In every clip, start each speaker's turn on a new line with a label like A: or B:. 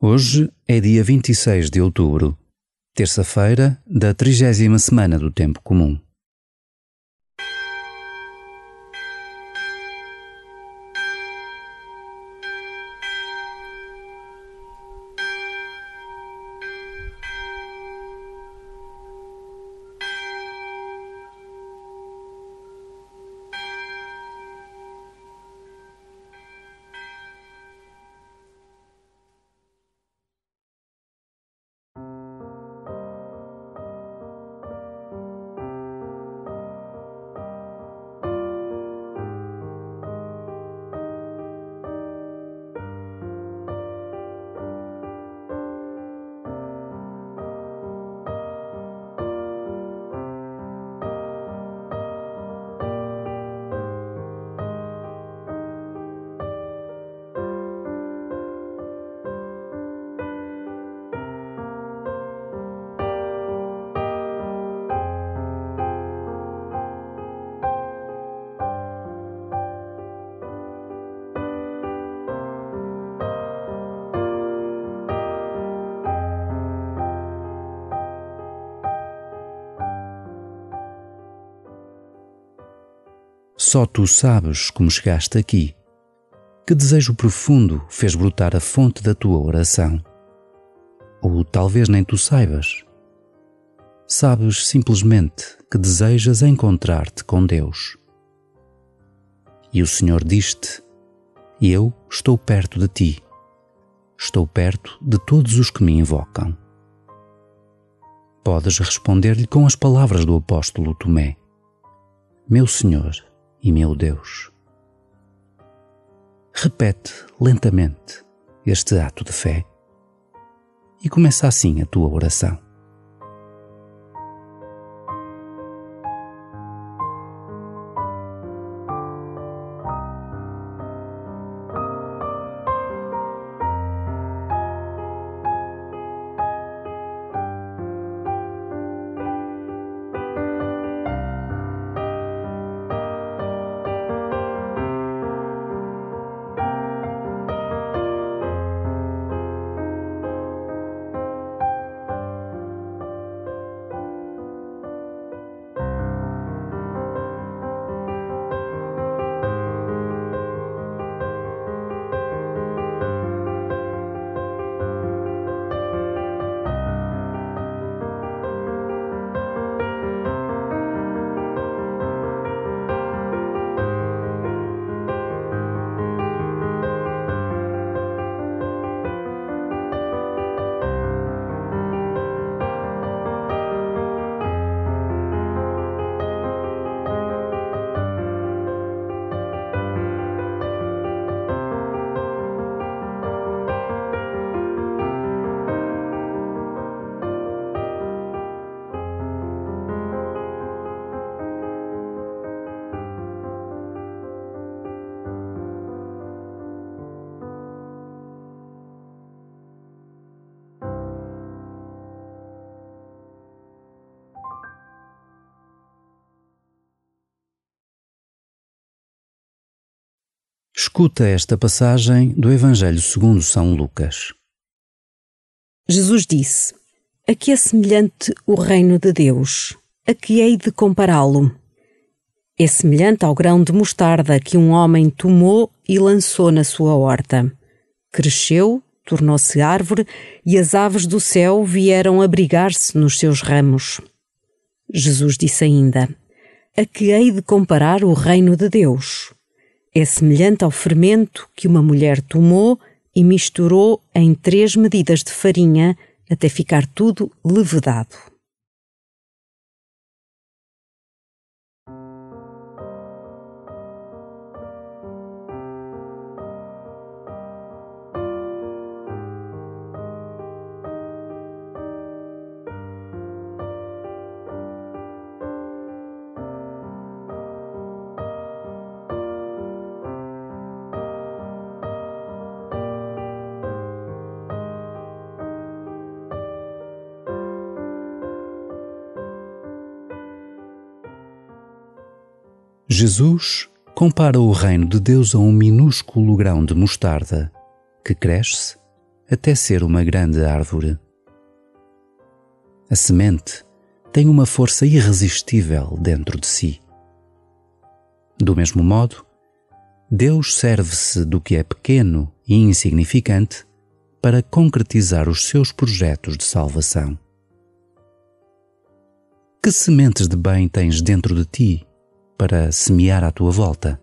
A: Hoje é dia 26 de outubro, terça-feira da trigésima semana do Tempo Comum. Só tu sabes como chegaste aqui. Que desejo profundo fez brotar a fonte da tua oração? Ou talvez nem tu saibas. Sabes simplesmente que desejas encontrar-te com Deus. E o Senhor diz-te: Eu estou perto de ti. Estou perto de todos os que me invocam. Podes responder-lhe com as palavras do apóstolo Tomé: Meu Senhor e meu Deus. Repete lentamente este ato de fé e começa assim a tua oração. Escuta esta passagem do Evangelho segundo São Lucas.
B: Jesus disse: A que é semelhante o reino de Deus? A que hei de compará-lo? É semelhante ao grão de mostarda que um homem tomou e lançou na sua horta. Cresceu, tornou-se árvore e as aves do céu vieram abrigar-se nos seus ramos. Jesus disse ainda: A que hei de comparar o reino de Deus? É semelhante ao fermento que uma mulher tomou e misturou em três medidas de farinha até ficar tudo levedado.
A: Jesus compara o reino de Deus a um minúsculo grão de mostarda que cresce, até ser uma grande árvore. A semente tem uma força irresistível dentro de si. Do mesmo modo, Deus serve-se do que é pequeno e insignificante para concretizar os seus projetos de salvação. Que sementes de bem tens dentro de ti para semear à tua volta?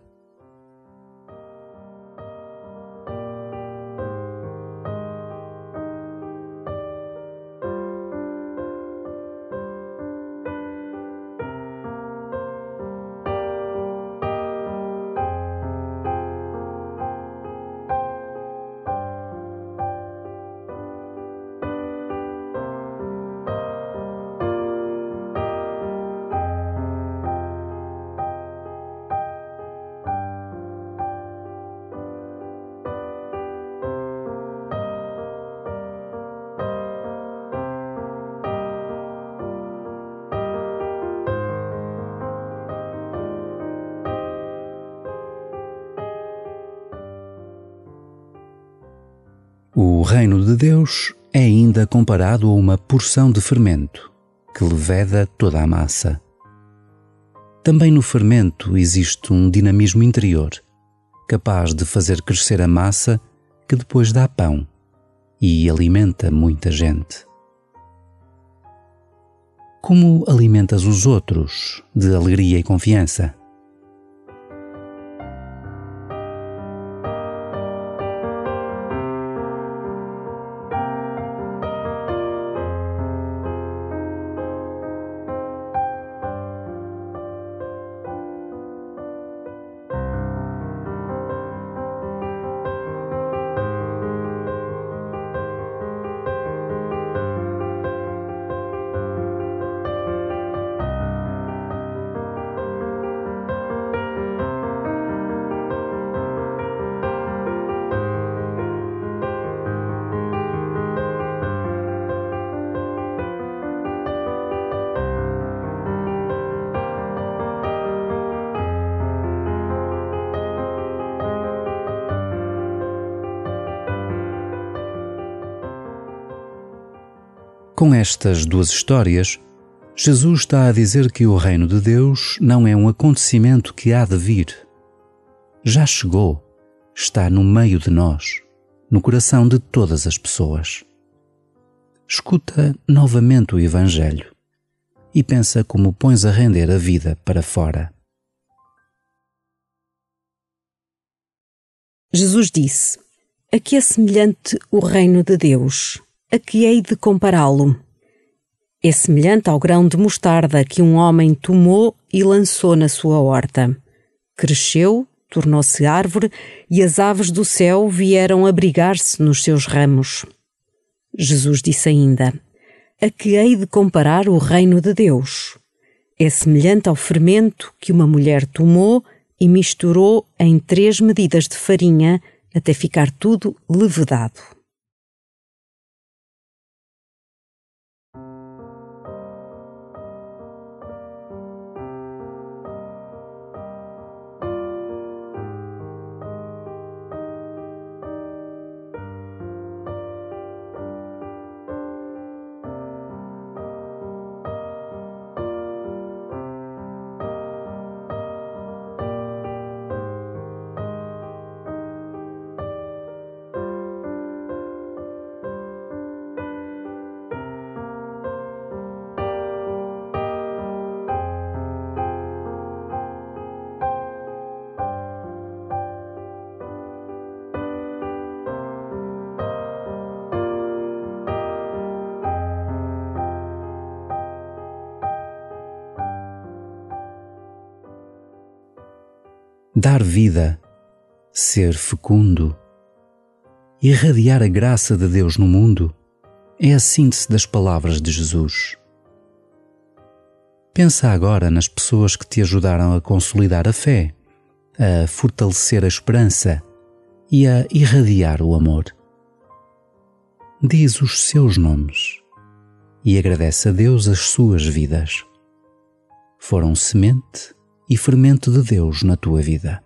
A: O reino de Deus é ainda comparado a uma porção de fermento que leveda toda a massa. Também no fermento existe um dinamismo interior, capaz de fazer crescer a massa que depois dá pão e alimenta muita gente. Como alimentas os outros de alegria e confiança? Com estas duas histórias, Jesus está a dizer que o reino de Deus não é um acontecimento que há de vir. Já chegou, está no meio de nós, no coração de todas as pessoas. Escuta novamente o Evangelho e pensa como pões a render a vida para fora.
B: Jesus disse: A que é semelhante o reino de Deus? A que hei de compará-lo? É semelhante ao grão de mostarda que um homem tomou e lançou na sua horta. Cresceu, tornou-se árvore e as aves do céu vieram abrigar-se nos seus ramos. Jesus disse ainda: A que hei de comparar o reino de Deus? É semelhante ao fermento que uma mulher tomou e misturou em três medidas de farinha até ficar tudo levedado.
A: Dar vida, ser fecundo, irradiar a graça de Deus no mundo é a síntese das palavras de Jesus. Pensa agora nas pessoas que te ajudaram a consolidar a fé, a fortalecer a esperança e a irradiar o amor. Diz os seus nomes e agradece a Deus as suas vidas. Foram semente e fermento de Deus na tua vida.